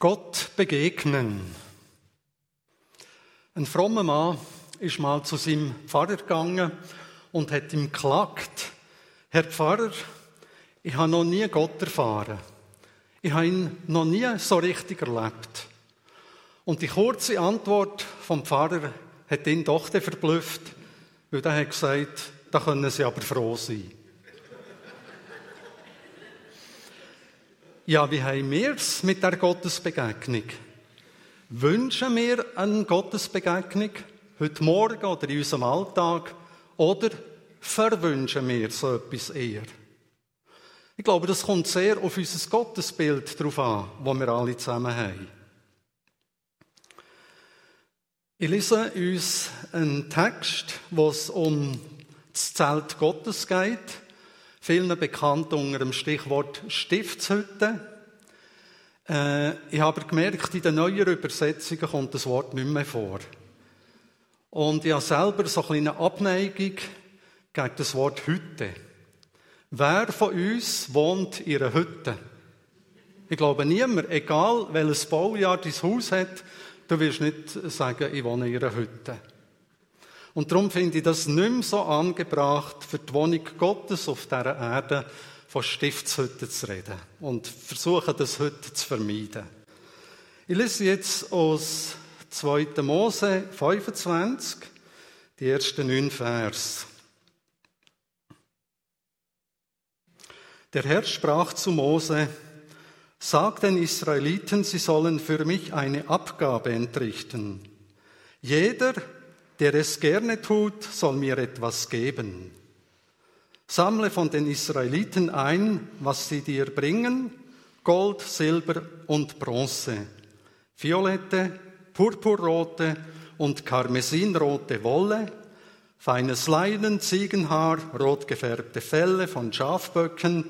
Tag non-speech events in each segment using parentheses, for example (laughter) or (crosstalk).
Gott begegnen. Ein frommer Mann ist mal zu seinem Pfarrer gegangen und hat ihm geklagt, Herr Pfarrer, ich habe noch nie Gott erfahren. Ich habe ihn noch nie so richtig erlebt. Und die kurze Antwort vom Pfarrer hat ihn doch verblüfft, weil er hat gesagt, da können Sie aber froh sein. Ja, wie haben wir es mit der Gottesbegegnung? Wünschen wir eine Gottesbegegnung heute Morgen oder in unserem Alltag oder verwünschen wir so etwas eher? Ich glaube, das kommt sehr auf unser Gottesbild drauf an, das wir alle zusammen haben. Ich lese uns einen Text, wo es um das Zelt Gottes geht vielen bekannt unter dem Stichwort Stiftshütte. Äh, ich habe gemerkt, in den neueren Übersetzungen kommt das Wort nicht mehr vor. Und ich habe selber so eine kleine Abneigung gegen das Wort Hütte. Wer von uns wohnt in einer Hütte? Ich glaube niemand, egal welches Baujahr dein Haus hat, du wirst nicht sagen, ich wohne in einer Hütte. Und darum finde ich das nicht mehr so angebracht, für die Wohnung Gottes auf dieser Erde von Stiftshütten zu reden. Und versuche das heute zu vermeiden. Ich lese jetzt aus 2. Mose 25, die ersten neun Vers. Der Herr sprach zu Mose, Sag den Israeliten, sie sollen für mich eine Abgabe entrichten. Jeder, der es gerne tut, soll mir etwas geben. Sammle von den Israeliten ein, was sie dir bringen, Gold, Silber und Bronze, violette, purpurrote und karmesinrote Wolle, feines Leinen, Ziegenhaar, rot gefärbte Felle von Schafböcken,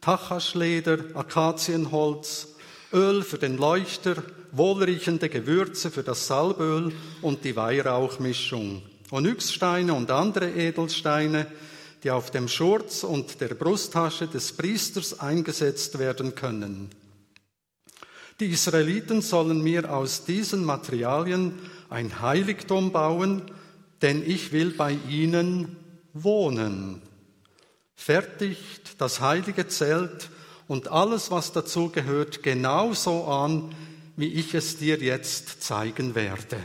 Tachaschleder, Akazienholz, Öl für den Leuchter, wohlriechende Gewürze für das Salböl und die Weihrauchmischung, Onyxsteine und andere Edelsteine, die auf dem Schurz und der Brusttasche des Priesters eingesetzt werden können. Die Israeliten sollen mir aus diesen Materialien ein Heiligtum bauen, denn ich will bei ihnen wohnen. Fertigt das heilige Zelt und alles, was dazu gehört, genauso an, wie ich es dir jetzt zeigen werde.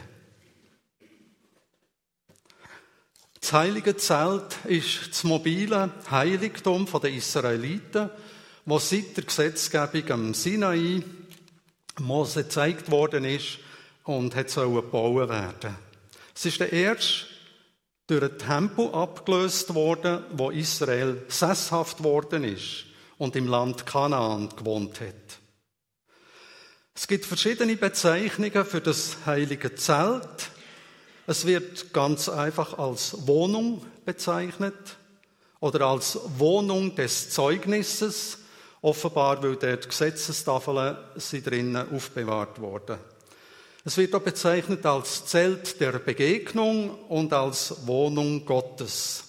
Das heilige Zelt ist das mobile Heiligtum der Israeliten, wo seit der Gesetzgebung am Sinai Mose gezeigt worden ist und hat gebaut werden. Es ist der erste durch ein Tempel abgelöst worden, wo Israel sesshaft worden ist und im Land Kanaan gewohnt hat. Es gibt verschiedene Bezeichnungen für das heilige Zelt. Es wird ganz einfach als Wohnung bezeichnet oder als Wohnung des Zeugnisses, offenbar, weil dort Gesetzestafeln sind drinnen aufbewahrt worden. Es wird auch bezeichnet als Zelt der Begegnung und als Wohnung Gottes.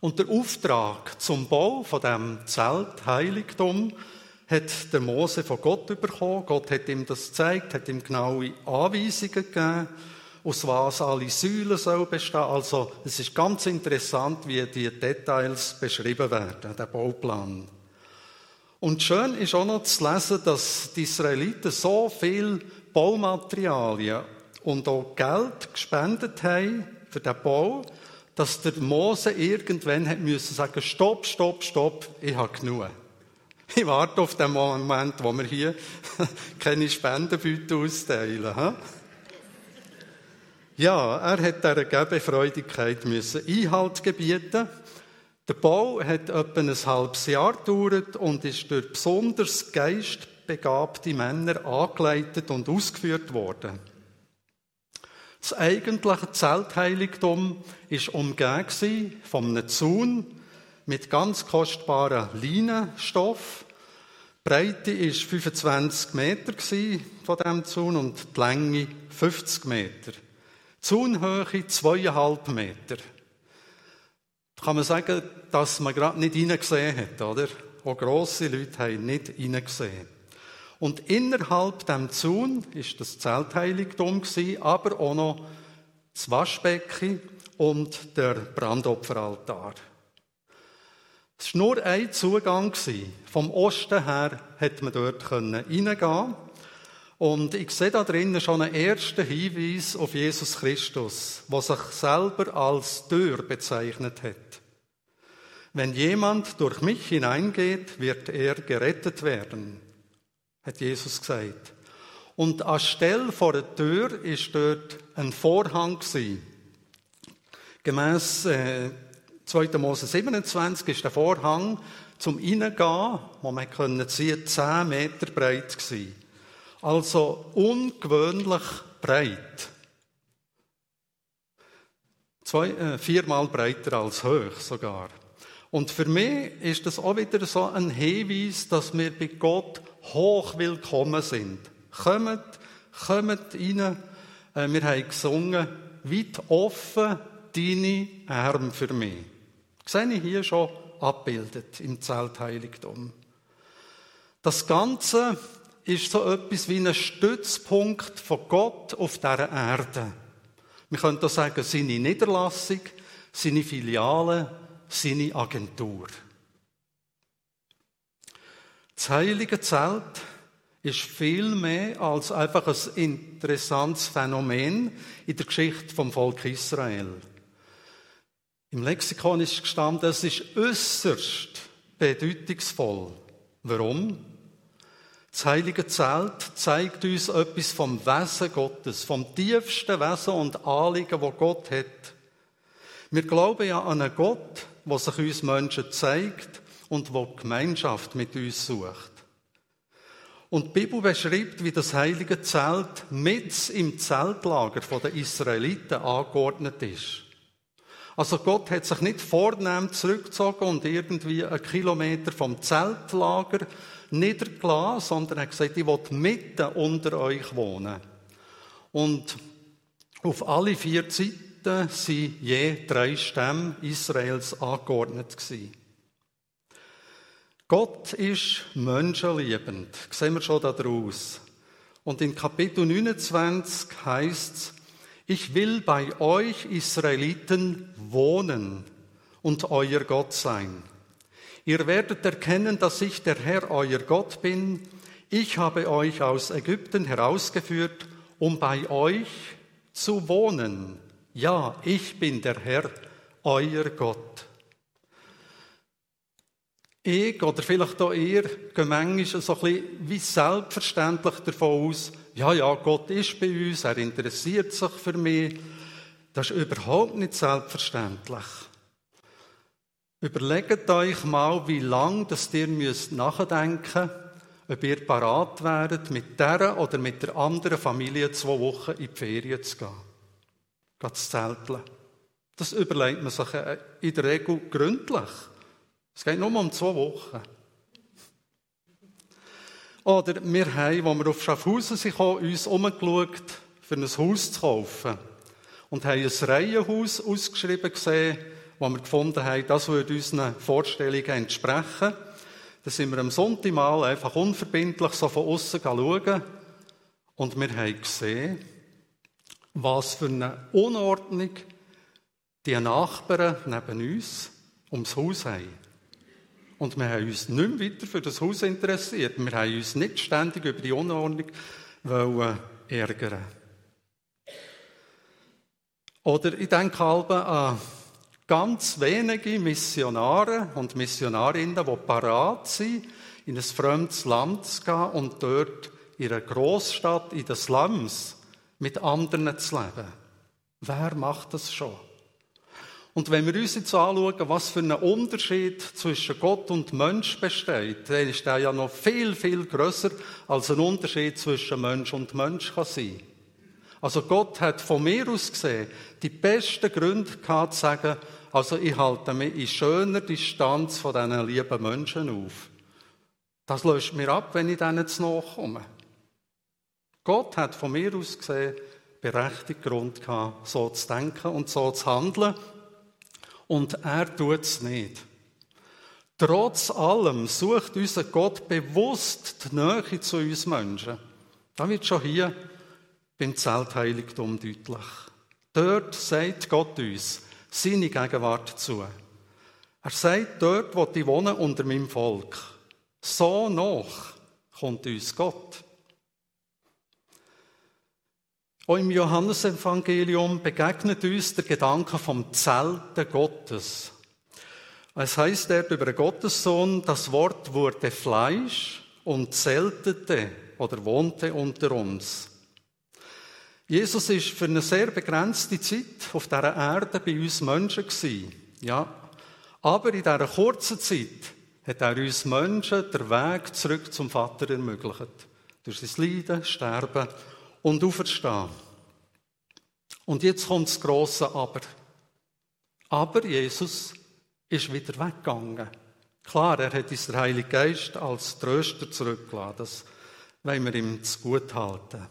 Und der Auftrag zum Bau von dem Zelt Heiligtum hat der Mose von Gott bekommen. Gott hat ihm das gezeigt, hat ihm genaue Anweisungen gegeben, aus was alle Säulen sollen bestehen. Also, es ist ganz interessant, wie die Details beschrieben werden, der Bauplan. Und schön ist auch noch zu lesen, dass die Israeliten so viel Baumaterialien und auch Geld gespendet haben für den Bau, dass der Mose irgendwann hat müssen sagen, stopp, stopp, stopp, ich habe genug. Ich warte auf den Moment, wo wir hier (laughs) keine Spendenbüte austeilen. He? Ja, er hat dieser Gebefreudigkeit müssen Einhalt gebieten. Der Bau hat etwa ein halbes Jahr gedauert und ist durch besonders geistbegabte Männer angeleitet und ausgeführt worden. Das eigentliche Zeltheiligtum war umgeben von einem Zaun mit ganz kostbaren Leinenstoff. Die Breite war 25 Meter von diesem Zaun und die Länge 50 Meter. Die Zaunhöhe 2,5 Meter. Da kann man sagen, dass man gerade nicht hineingesehen hat, oder? Auch grosse Leute haben nicht hineingesehen. Und innerhalb dem Zaun ist das Zeltheiligtum aber auch noch das Waschbecken und der Brandopferaltar. Es war nur ein Zugang. Vom Osten her hätte man dort reingehen Und ich sehe da drinnen schon einen ersten Hinweis auf Jesus Christus, der sich selber als Tür bezeichnet hat. Wenn jemand durch mich hineingeht, wird er gerettet werden, hat Jesus gesagt. Und anstelle vor der Tür ist dort ein Vorhang gewesen. Gemäss äh, 2. Mose 27 ist der Vorhang zum Reingehen, wo man können sehen, 10 Meter breit gewesen. Also ungewöhnlich breit. Zwei, äh, viermal breiter als hoch sogar. Und für mich ist das auch wieder so ein Hinweis, dass wir bei Gott hoch willkommen sind. Kommt, kommt rein. Äh, wir haben gesungen, weit offen deine Arme für mich. Sehe ich hier schon abbildet im Zeltheiligtum. Das Ganze ist so etwas wie ein Stützpunkt von Gott auf dieser Erde. Wir können da sagen, seine Niederlassung, seine Filiale, seine Agentur. Das heilige Zelt ist viel mehr als einfach ein interessantes Phänomen in der Geschichte vom Volk Israel. Im Lexikon ist gestanden, es ist äußerst bedeutungsvoll. Warum? Das heilige Zelt zeigt uns etwas vom Wesen Gottes, vom tiefsten Wesen und Anliegen, wo Gott hat. Wir glauben ja an einen Gott, der sich uns Menschen zeigt und wo Gemeinschaft mit uns sucht. Und die Bibel beschreibt, wie das heilige Zelt mit im Zeltlager der Israeliten angeordnet ist. Also Gott hat sich nicht vornehm zurückgezogen und irgendwie einen Kilometer vom Zeltlager niedergelassen, sondern hat gesagt, ich will mitten unter euch wohnen. Und auf alle vier Seiten sind je drei Stämme Israels angeordnet. Gott ist menschenliebend. Das sehen wir schon daraus. Und in Kapitel 29 heißt es, ich will bei euch Israeliten wohnen und euer Gott sein. Ihr werdet erkennen, dass ich der Herr euer Gott bin. Ich habe euch aus Ägypten herausgeführt, um bei euch zu wohnen. Ja, ich bin der Herr, euer Gott. Ich oder vielleicht auch ihr gehen manchmal so ein bisschen wie selbstverständlich davon aus, ja, ja, Gott ist bei uns, er interessiert sich für mich. Das ist überhaupt nicht selbstverständlich. Überlegt euch mal, wie lange das ihr müsst nachdenken ob ihr parat wäret, mit der oder mit der anderen Familie zwei Wochen in die Ferien zu gehen. Geht zu zelteln. Das überlegt man sich äh, in der Regel gründlich. Es geht nur um zwei Wochen. Oder wir haben, als wir auf Schaffhausen sind, uns umgeschaut, für ein Haus zu kaufen. Und haben ein Reihenhaus ausgeschrieben gesehen, wo wir gefunden haben, das würde unseren Vorstellungen entsprechen. Da sind wir am Sonntag mal einfach unverbindlich so von außen schauen. Und wir haben gesehen, was für eine Unordnung die Nachbarn neben uns ums Haus haben. Und wir haben uns nicht mehr weiter für das Haus interessiert. Wir haben uns nicht ständig über die Unordnung wollen ärgern. Oder ich denke halb an ganz wenige Missionare und Missionarinnen, die parat sind, in ein fremdes Land zu gehen und dort in einer Großstadt, in den Slums, mit anderen zu leben. Wer macht das schon? Und wenn wir uns jetzt anschauen, was für ein Unterschied zwischen Gott und Mensch besteht, dann ist der ja noch viel, viel größer als ein Unterschied zwischen Mensch und Mensch kann sein. Also Gott hat von mir aus gesehen die besten Gründe gehabt, zu sagen, also ich halte mich in schöner Distanz von diesen lieben Menschen auf. Das löscht mir ab, wenn ich denen zu nachkomme. Gott hat von mir aus gesehen berechtigt Grund gehabt, so zu denken und so zu handeln. Und er tut es nicht. Trotz allem sucht unser Gott bewusst die Nähe zu uns Menschen. Da wird schon hier beim Zeltheiligtum deutlich. Dort sagt Gott uns seine Gegenwart zu. Er sagt, dort wo ich wohnen unter meinem Volk. So noch kommt uns Gott. Auch im Johannesevangelium begegnet uns der Gedanke vom Zelten Gottes. Es heißt dort über den Gottessohn, das Wort wurde Fleisch und zeltete oder wohnte unter uns. Jesus ist für eine sehr begrenzte Zeit auf dieser Erde bei uns Menschen gewesen. Ja. Aber in dieser kurzen Zeit hat er uns Menschen den Weg zurück zum Vater ermöglicht. Durch sein Leiden, Sterben und Auferstehen. Und jetzt kommt das grosse Aber. Aber Jesus ist wieder weggegangen. Klar, er hat uns den Heiligen Geist als Tröster zurückgelassen. Das wollen wir ihm zu gut halten.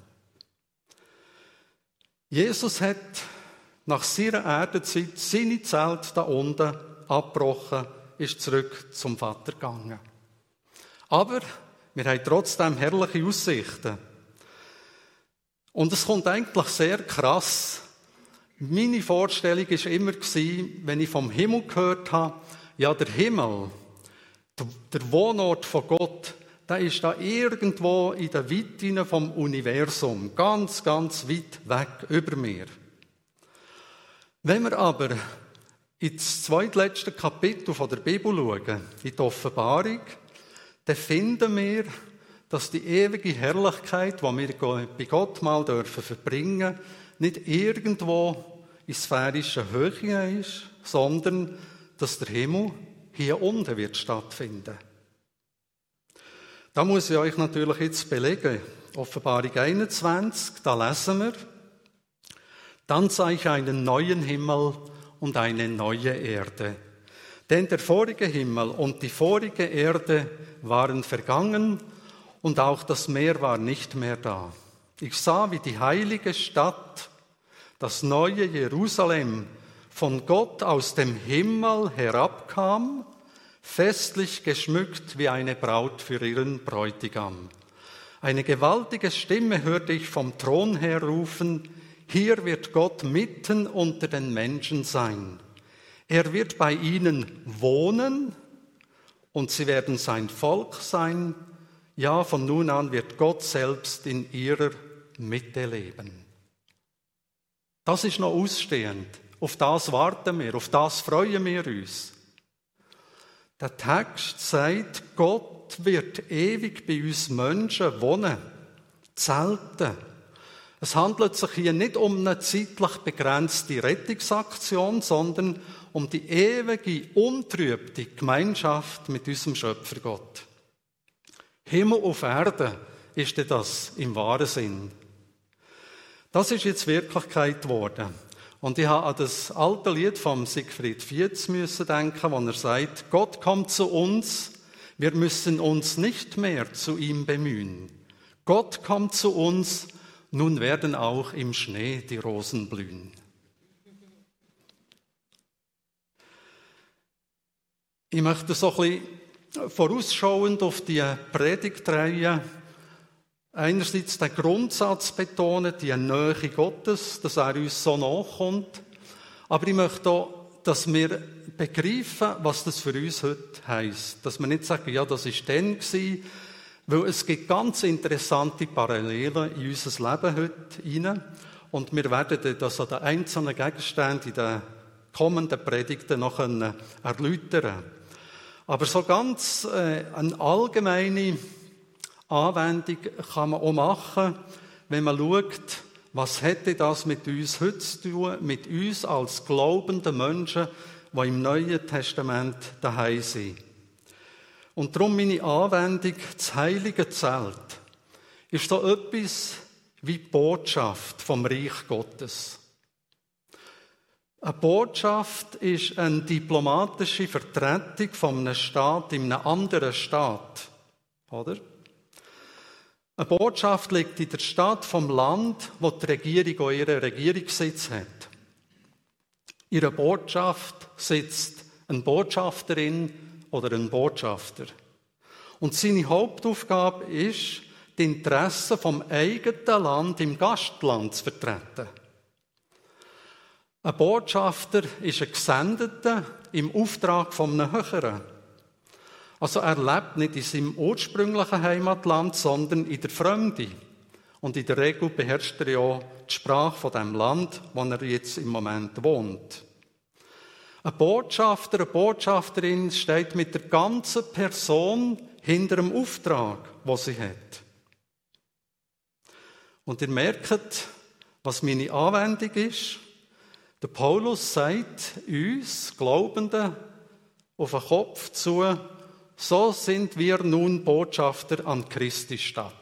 Jesus hat nach seiner Erdenzeit seine Zelt da unten abgebrochen, ist zurück zum Vater gegangen. Aber wir haben trotzdem herrliche Aussichten. Und es kommt eigentlich sehr krass. Meine Vorstellung war immer, wenn ich vom Himmel gehört habe, ja, der Himmel, der Wohnort von Gott, der ist da irgendwo in der Weite vom Universum, ganz, ganz weit weg über mir. Wenn wir aber ins zweitletzte Kapitel der Bibel schauen, in die Offenbarung, dann finden wir, dass die ewige Herrlichkeit, die wir bei Gott mal dürfen verbringen, nicht irgendwo in sphärischen Höhe ist, sondern dass der Himmel hier unten wird stattfinden. Da muss ich euch natürlich jetzt belegen. Offenbarung 21, da lesen wir, dann sah ich einen neuen Himmel und eine neue Erde. Denn der vorige Himmel und die vorige Erde waren vergangen und auch das Meer war nicht mehr da. Ich sah, wie die heilige Stadt, das neue Jerusalem, von Gott aus dem Himmel herabkam festlich geschmückt wie eine Braut für ihren Bräutigam. Eine gewaltige Stimme hörte ich vom Thron her rufen, hier wird Gott mitten unter den Menschen sein. Er wird bei ihnen wohnen und sie werden sein Volk sein. Ja, von nun an wird Gott selbst in ihrer Mitte leben. Das ist noch ausstehend. Auf das warten wir, auf das freuen wir uns. Der Text sagt, Gott wird ewig bei uns Menschen wohnen, zelten. Es handelt sich hier nicht um eine zeitlich begrenzte Rettungsaktion, sondern um die ewige, untrübte Gemeinschaft mit unserem Schöpfer Gott. Himmel auf Erde ist das im wahren Sinn. Das ist jetzt Wirklichkeit geworden. Und ich habe an das alte Lied von Siegfried Fietz müssen denken, wo er sagt, Gott kommt zu uns, wir müssen uns nicht mehr zu ihm bemühen. Gott kommt zu uns, nun werden auch im Schnee die Rosen blühen. Ich möchte so ein bisschen vorausschauend auf die Predigtreihe einerseits den Grundsatz betonen, die Nähe Gottes, dass er uns so nachkommt. Aber ich möchte auch, dass wir begreifen, was das für uns heute heisst. Dass wir nicht sagen, ja, das ist dann gewesen, weil es gibt ganz interessante Parallelen in unser Leben heute hinein. Und wir werden das an den einzelnen Gegenständen in den kommenden Predigten noch erläutern. Aber so ganz äh, eine allgemeine Anwendung kann man auch machen, wenn man schaut, was hätte das mit uns heute zu tun, mit uns als glaubende Menschen, die im Neuen Testament daheim sind. Und darum meine Anwendung, das heilige Zelt, ist so etwas wie die Botschaft vom Reich Gottes. Eine Botschaft ist eine diplomatische Vertretung von einem Staat in einem anderen Staat. Oder? Eine Botschaft liegt in der Stadt vom Land, wo die Regierung auch ihren Regierungssitz hat. In ihrer Botschaft sitzt eine Botschafterin oder ein Botschafter. Und seine Hauptaufgabe ist, die Interessen vom eigenen Land im Gastland zu vertreten. Ein Botschafter ist ein Gesendeter im Auftrag von Höheren. Also er lebt nicht in seinem ursprünglichen Heimatland, sondern in der Fremde. Und in der Regel beherrscht er ja die Sprache von dem Land, wo er jetzt im Moment wohnt. Ein Botschafter, eine Botschafterin steht mit der ganzen Person hinter dem Auftrag, wo sie hat. Und ihr merkt, was meine Anwendung ist. Der Paulus sagt uns, Glaubenden, auf den Kopf zu, so sind wir nun Botschafter an Christi Stadt.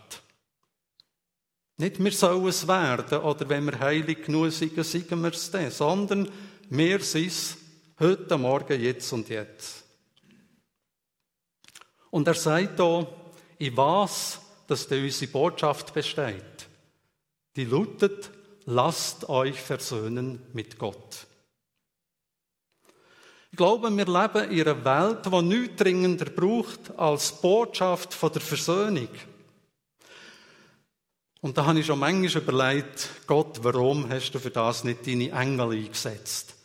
Nicht wir sollen es werden oder wenn wir heilig genug sind, sagen wir es dann, sondern wir sind es heute Morgen, jetzt und jetzt. Und er sagt hier, in was, dass unsere Botschaft besteht. Die lautet, lasst euch versöhnen mit Gott. Ich glaube, wir leben in einer Welt, die nichts dringender braucht als Botschaft von der Versöhnung. Und da habe ich schon manchmal überlegt, Gott, warum hast du für das nicht deine Engel eingesetzt?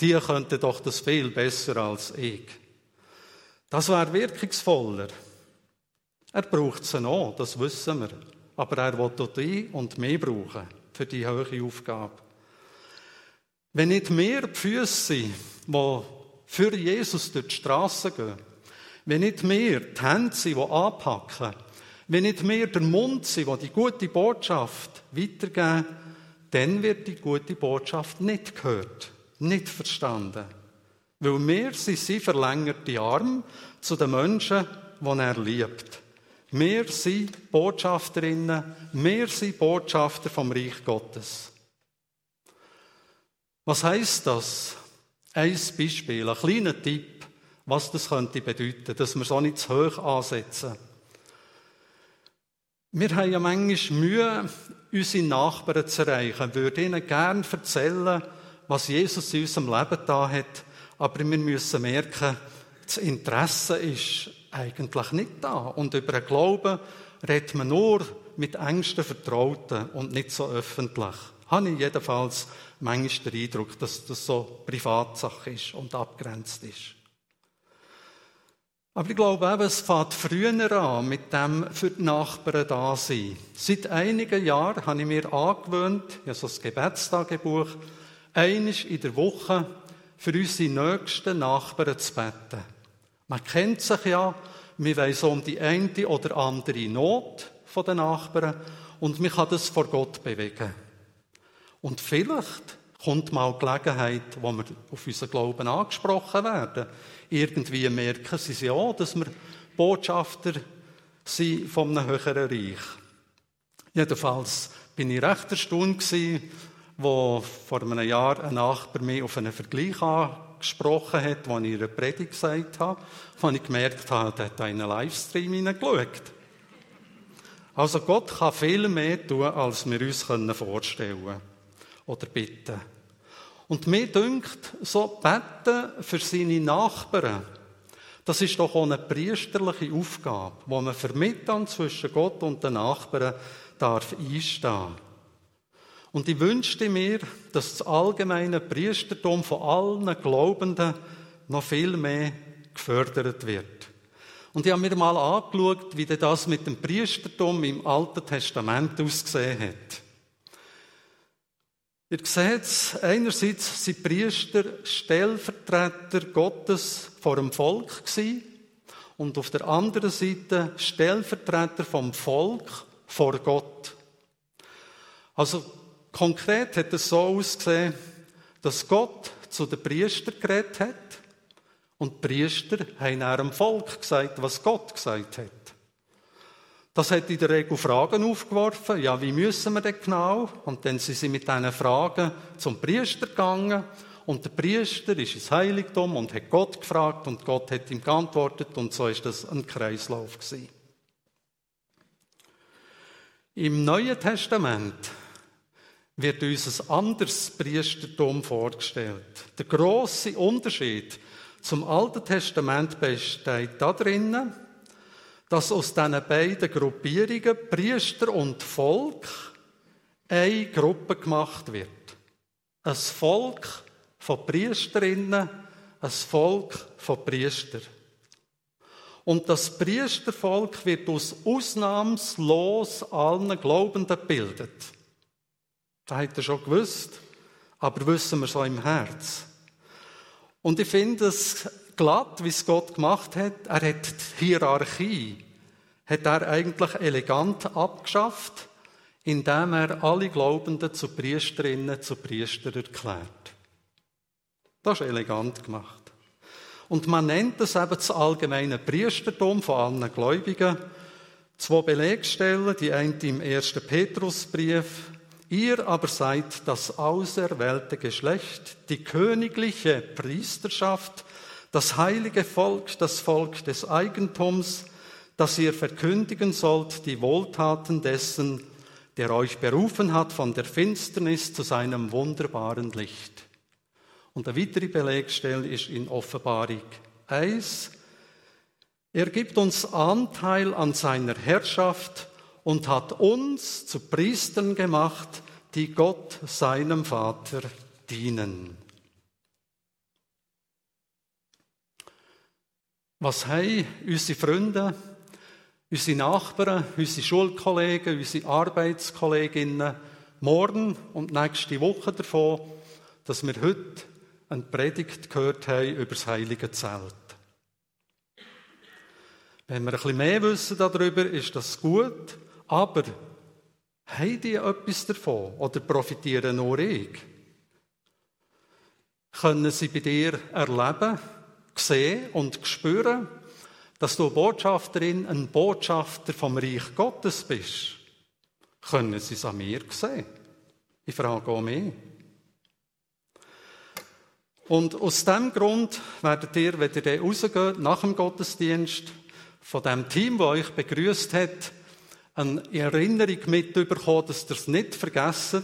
Die könnten doch das viel besser als ich. Das wäre wirkungsvoller. Er braucht sie noch, das wissen wir. Aber er will auch die und mehr brauchen für die hohe Aufgabe. Wenn nicht mehr Füße sind, die für Jesus durch die Straße gehen, wenn nicht mehr die Hände sind, die anpacken, wenn nicht mehr der Mund sind, der die gute Botschaft weitergeben, dann wird die gute Botschaft nicht gehört, nicht verstanden. Weil wir sind sie verlängerte Arm zu den Menschen, die er liebt. Wir sind Botschafterinnen, wir sind Botschafter vom Reich Gottes. Was heißt das? Ein Beispiel, ein kleiner Tipp, was das könnte bedeuten, dass wir so nicht zu hoch ansetzen. Wir haben ja manchmal Mühe, unsere Nachbarn zu erreichen. Wir würden ihnen gerne erzählen, was Jesus in unserem Leben da hat. Aber wir müssen merken, das Interesse ist eigentlich nicht da. Und über den Glauben redet man nur mit engsten Vertrauten und nicht so öffentlich. Habe ich jedenfalls manchmal den Eindruck, dass das so Privatsache ist und abgrenzt ist. Aber ich glaube eben, es fängt früher an mit dem für die Nachbarn da sein. Seit einigen Jahren habe ich mir angewöhnt, ja so das Gebetstagebuch, einisch in der Woche für unsere nächsten Nachbarn zu beten. Man kennt sich ja, wir weiss um die eine oder andere Not von den Nachbarn und man kann das vor Gott bewegen. Und vielleicht kommt mal Gelegenheit, wo wir auf unseren Glauben angesprochen werden. Irgendwie merken sie ja, dass wir Botschafter sind von einem höheren Reich. Jedenfalls bin ich recht erstaunt gewesen, wo vor einem Jahr ein Nachbar mich auf einen Vergleich angesprochen hat, den ich in einer Predigt gesagt habe, wo ich gemerkt habe, er hat einen Livestream hineingeschaut. Also Gott kann viel mehr tun, als wir uns vorstellen oder bitten. Und mir dünkt, so beten für seine Nachbarn, das ist doch auch eine priesterliche Aufgabe, wo man vermitteln zwischen Gott und den Nachbarn darf einstehen. Und ich wünschte mir, dass das allgemeine Priestertum von allen Glaubenden noch viel mehr gefördert wird. Und ich habe mir mal angeschaut, wie das mit dem Priestertum im Alten Testament ausgesehen hat. Ihr seht, einerseits sind Priester Stellvertreter Gottes vor dem Volk gewesen, und auf der anderen Seite Stellvertreter vom Volk vor Gott. Also konkret hat es so ausgesehen, dass Gott zu den Priestern geredet hat und die Priester haben ihrem Volk gesagt, was Gott gesagt hat. Das hat in der Regel Fragen aufgeworfen. Ja, wie müssen wir denn genau? Und dann sind sie mit diesen Fragen zum Priester gegangen. Und der Priester ist ins Heiligtum und hat Gott gefragt und Gott hat ihm geantwortet und so ist das ein Kreislauf gewesen. Im Neuen Testament wird uns ein anderes Priestertum vorgestellt. Der große Unterschied zum Alten Testament besteht da drinnen, dass aus diesen beiden Gruppierungen, Priester und Volk, eine Gruppe gemacht wird. Ein Volk von Priesterinnen, ein Volk von Priestern. Und das Priestervolk wird aus ausnahmslos allen Glaubenden gebildet. Das hat er schon gewusst, aber wissen wir so im Herz. Und ich finde es glatt, wie es Gott gemacht hat. Er hat die Hierarchie, hat er eigentlich elegant abgeschafft, indem er alle Glaubenden zu Priesterinnen, zu Priestern erklärt. Das ist elegant gemacht. Und man nennt das eben das allgemeine Priestertum von allen Gläubigen. Zwei Belegstellen, die eine im ersten Petrusbrief. Ihr aber seid das auserwählte Geschlecht, die königliche Priesterschaft, das heilige Volk, das Volk des Eigentums, das ihr verkündigen sollt die Wohltaten dessen, der euch berufen hat von der Finsternis zu seinem wunderbaren Licht. Und eine weitere Belegstelle ist in Offenbarung 1. Er gibt uns Anteil an seiner Herrschaft und hat uns zu Priestern gemacht, die Gott, seinem Vater, dienen. Was haben unsere Freunde, unsere Nachbarn, unsere Schulkollegen, unsere Arbeitskolleginnen morgen und nächste Woche davon, dass wir heute eine Predigt gehört haben über das heilige Zelt. Wenn wir ein bisschen mehr wissen darüber, ist das gut, aber haben die etwas davon oder profitieren nur ich? Können sie bei dir erleben, sehen und spüren, dass du Botschafterin, ein Botschafter vom Reich Gottes bist? Können sie es an mir sehen? Ich frage auch mich. Und aus diesem Grund werdet ihr, wenn ihr rausgeht, nach dem Gottesdienst, von dem Team, das euch begrüßt hat, eine Erinnerung mitbekommen, dass ihr es nicht vergesst,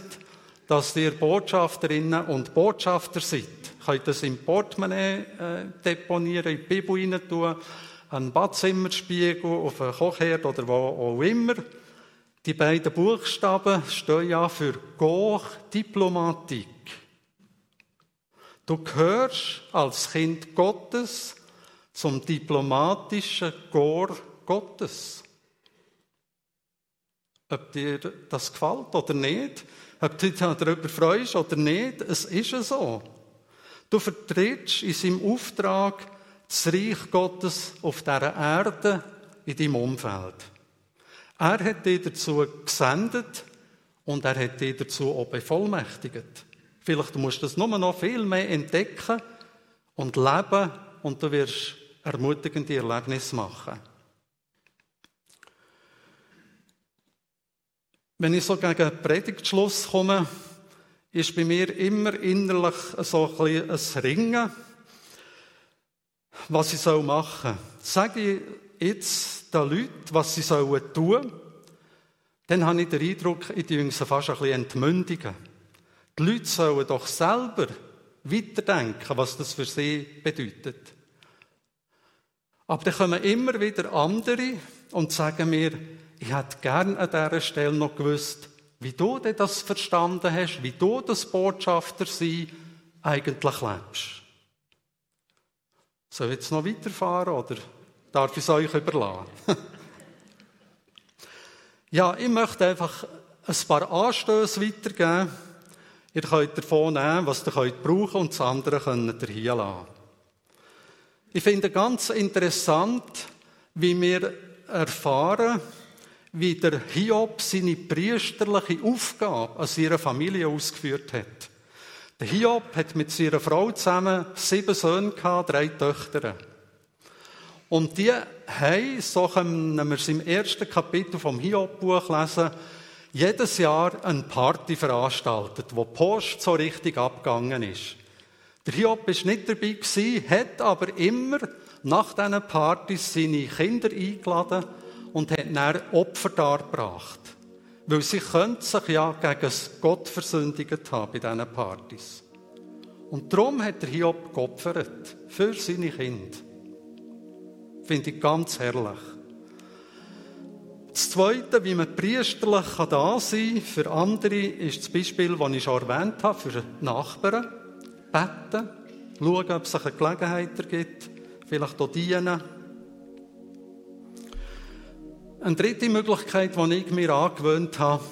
dass ihr Botschafterinnen und Botschafter seid. Ihr könnt das im Portemonnaie äh, deponieren, in die Bibel rein tun, einen Badzimmerspiegel, auf einen Kochherd oder wo auch immer. Die beiden Buchstaben stehen ja für Goch Diplomatik. Du gehörst als Kind Gottes zum diplomatischen Chor Gottes. Ob dir das gefällt oder nicht, ob du dich darüber freust oder nicht, es ist so. Du vertrittst in seinem Auftrag das Reich Gottes auf dieser Erde in deinem Umfeld. Er hat dich dazu gesendet und er hat dich dazu auch bevollmächtigt. Vielleicht musst du das nur noch viel mehr entdecken und leben und du wirst ermutigende Erlebnisse machen. Wenn ich so gegen Predigtschluss komme, ist bei mir immer innerlich so ein, ein Ringen, was ich machen soll. Sage ich jetzt den Leuten, was sie tun sollen, dann habe ich den Eindruck, ich tue sie fast ein bisschen entmündigen. Die Leute sollen doch selber weiterdenken, was das für sie bedeutet. Aber dann kommen immer wieder andere und sagen mir, ich hätte gern an dieser Stelle noch gewusst, wie du das verstanden hast, wie du das Botschafter sein eigentlich lebst. Soll ich jetzt noch weiterfahren oder darf ich es euch überlassen? (laughs) ja, ich möchte einfach ein paar Anstöße weitergeben Ihr könnt davon nehmen, was ihr könnt brauchen und das andere könnt ihr hier lassen. Ich finde ganz interessant, wie wir erfahren, wie der Hiob seine priesterliche Aufgabe an seiner Familie ausgeführt hat. Der Hiob hat mit seiner Frau zusammen sieben Söhne gehabt, drei Töchter. Und die haben, so können wir es im ersten Kapitel vom Hiob-Buch lesen, jedes Jahr eine Party veranstaltet, wo die Post so richtig abgegangen ist. Der Hiob war nicht dabei, gewesen, hat aber immer nach diesen Partys seine Kinder eingeladen und hat dann Opfer dargebracht. Weil sie könnten sich ja gegen Gott versündigt haben bei diesen Partys. Und darum hat er Hiob geopfert. Für seine Kinder. Finde ich ganz herrlich. Das Zweite, wie man priesterlich da sein kann für andere, ist das Beispiel, das ich schon erwähnt habe, für Nachbarn. Beten, schauen, ob es eine Gelegenheit ergibt, vielleicht auch dienen. Eine dritte Möglichkeit, die ich mir angewöhnt habe,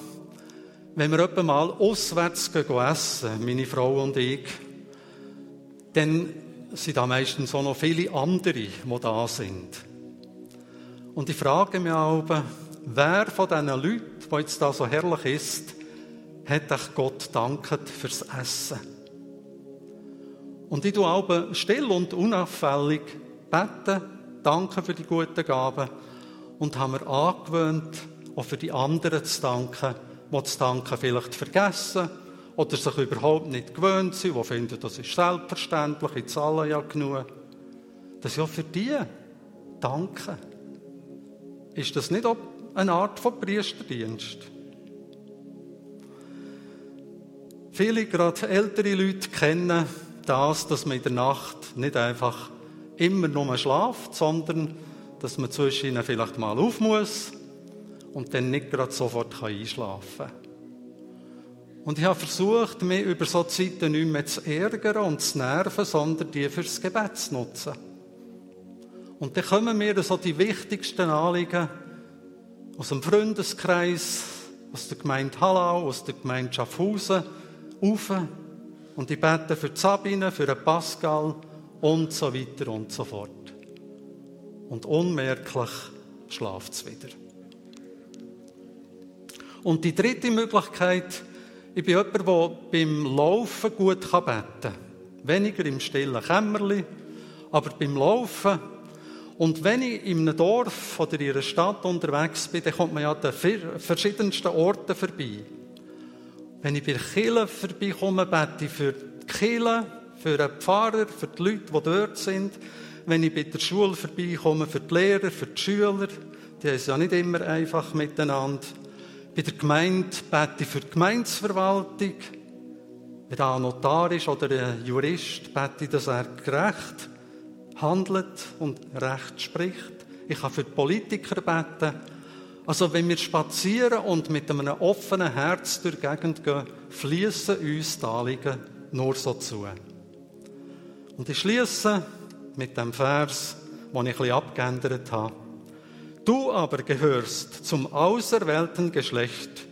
wenn wir etwa mal auswärts essen, meine Frau und ich, dann sind da meistens auch noch viele andere, die da sind. Und ich frage mich auch, wer von diesen Leuten, die jetzt da so herrlich ist, hat euch Gott danket fürs Essen? Und ich tue auch still und unauffällig beten, danke für die guten Gaben und haben mir angewöhnt, auch für die anderen zu danken, die das Danken vielleicht vergessen oder sich überhaupt nicht gewöhnt sind, die finden, das ist selbstverständlich, ich zahle ja genug. Das ist ja für die danken. Ist das nicht eine Art von Priesterdienst? Viele, gerade ältere Leute, kennen das, dass man in der Nacht nicht einfach immer nur schlaft, sondern dass man zwischen ihnen vielleicht mal auf muss und dann nicht gerade sofort einschlafen kann. Und ich habe versucht, mich über so Zeiten nicht mehr zu ärgern und zu nerven, sondern die fürs Gebet zu nutzen. Und dann kommen mir so die wichtigsten Anliegen aus dem Freundeskreis, aus der Gemeinde Hallau, aus der Gemeinde Schaffhausen auf. Und ich bete für Sabine, für Pascal und so weiter und so fort und unmerklich schlaft es wieder. Und die dritte Möglichkeit, ich bin jemand, der beim Laufen gut beten kann. Weniger im stillen Kämmerli, aber beim Laufen. Und wenn ich in einem Dorf oder in einer Stadt unterwegs bin, dann kommt man ja an den verschiedensten Orten vorbei. Wenn ich bei Kirche vorbeikomme, bete ich für die Kirche, für den Pfarrer, für die Leute, die dort sind wenn ich bei der Schule vorbeikomme, für die Lehrer, für die Schüler. Die haben es ja nicht immer einfach miteinander. Bei der Gemeinde bete ich für die Gemeinsverwaltung. Wenn da ein Notar ist oder ein Jurist, bete ich, dass er gerecht handelt und recht spricht. Ich kann für die Politiker beten. Also wenn wir spazieren und mit einem offenen Herz durch die Gegend gehen, fließen uns die Anliegen nur so zu. Und ich schließe mit dem Vers, den ich bisschen abgeändert habe. Du aber gehörst zum auserwählten Geschlecht,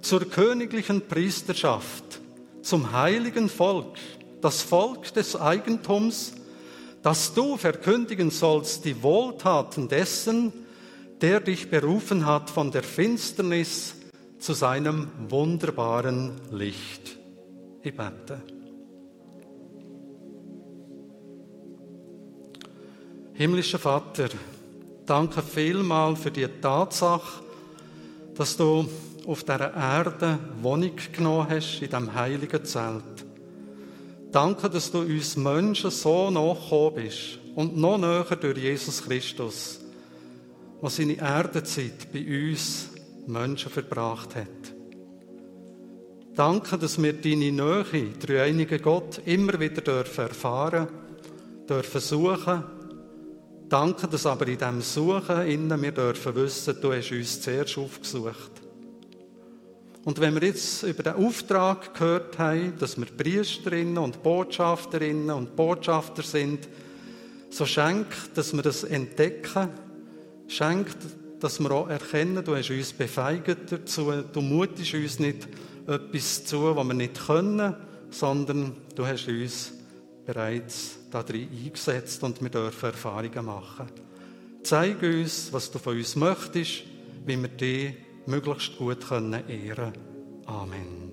zur königlichen Priesterschaft, zum heiligen Volk, das Volk des Eigentums, dass du verkündigen sollst die Wohltaten dessen, der dich berufen hat von der Finsternis zu seinem wunderbaren Licht. Ich bete. Himmlischer Vater, danke vielmal für die Tatsache, dass du auf dieser Erde Wohnung genommen hast, in diesem heiligen Zelt. Danke, dass du uns Menschen so nachgekommen bist und noch näher durch Jesus Christus, der seine Erdezeit bei uns Menschen verbracht hat. Danke, dass wir deine Nähe, dreieinige Gott, immer wieder erfahren dürfen, dürfen suchen Danke, dass aber in diesem Suchen innen wir dürfen wissen, du hast uns zuerst aufgesucht. Und wenn wir jetzt über den Auftrag gehört haben, dass wir Priesterinnen und Botschafterinnen und Botschafter sind, so schenk, dass wir das entdecken, schenk, dass wir auch erkennen, du hast uns befeigt dazu, du mutest uns nicht etwas zu, was wir nicht können, sondern du hast uns bereits darin eingesetzt und wir dürfen Erfahrungen machen. Zeig uns, was du von uns möchtest, wie wir dich möglichst gut ehren können. Amen.